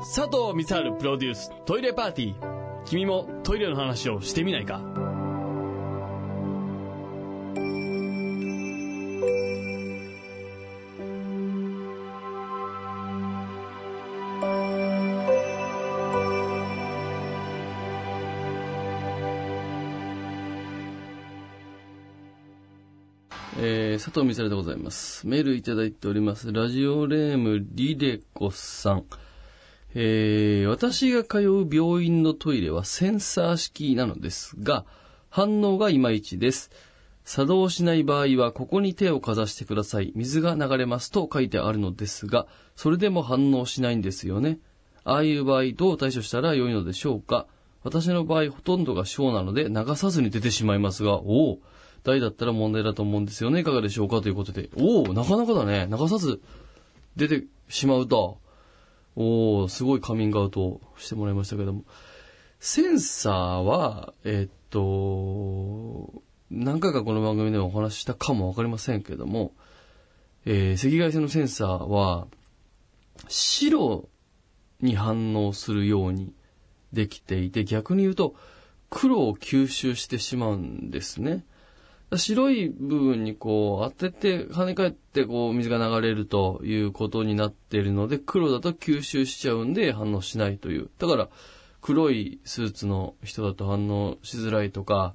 佐藤光晴プロデューストイレパーティー君もトイレの話をしてみないか？えー、佐藤みさるでございます。メールいただいております。ラジオネームリレコさん。えー、私が通う病院のトイレはセンサー式なのですが、反応がいまいちです。作動しない場合は、ここに手をかざしてください。水が流れますと書いてあるのですが、それでも反応しないんですよね。ああいう場合、どう対処したら良いのでしょうか私の場合、ほとんどが小なので、流さずに出てしまいますが、おお、大だったら問題だと思うんですよね。いかがでしょうかということで、おお、なかなかだね。流さず出てしまうと。おおすごいカミングアウトしてもらいましたけども。センサーは、えっと、何回かこの番組でもお話ししたかもわかりませんけども、えー赤外線のセンサーは、白に反応するようにできていて、逆に言うと、黒を吸収してしまうんですね。白い部分にこう当てて跳ね返ってこう水が流れるということになっているので黒だと吸収しちゃうんで反応しないという。だから黒いスーツの人だと反応しづらいとか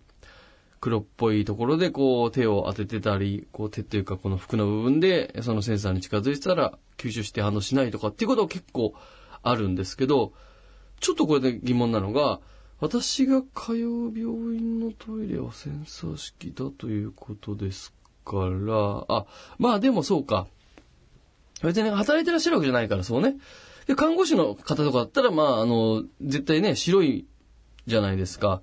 黒っぽいところでこう手を当ててたり、こう手というかこの服の部分でそのセンサーに近づいてたら吸収して反応しないとかっていうことは結構あるんですけど、ちょっとこれで疑問なのが、私が通う病院のトイレはセンサー式だということですから、あ、まあでもそうか。別に働いてらっしゃるわけじゃないからそうね。で、看護師の方とかだったら、まああの、絶対ね、白いじゃないですか。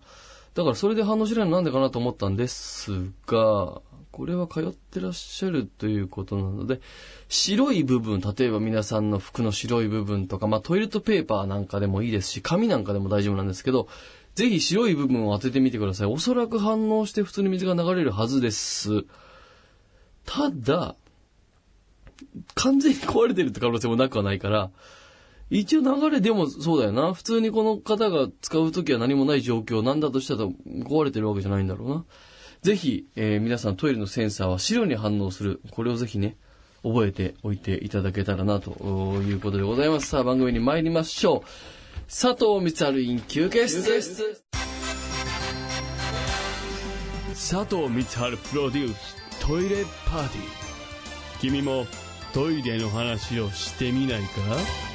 だからそれで反応しないのなんでかなと思ったんですが、これは通ってらっしゃるということなので、白い部分、例えば皆さんの服の白い部分とか、まあトイレットペーパーなんかでもいいですし、紙なんかでも大丈夫なんですけど、ぜひ白い部分を当ててみてください。おそらく反応して普通に水が流れるはずです。ただ、完全に壊れてるって可能性もなくはないから、一応流れでもそうだよな。普通にこの方が使うときは何もない状況なんだとしたら壊れてるわけじゃないんだろうな。ぜひ、えー皆さんトイレのセンサーは白に反応する。これをぜひね、覚えておいていただけたらなということでございます。さあ番組に参りましょう。佐藤光晴イン休憩室。佐藤光晴プロデューストイレパーティー君もトイレの話をしてみないか？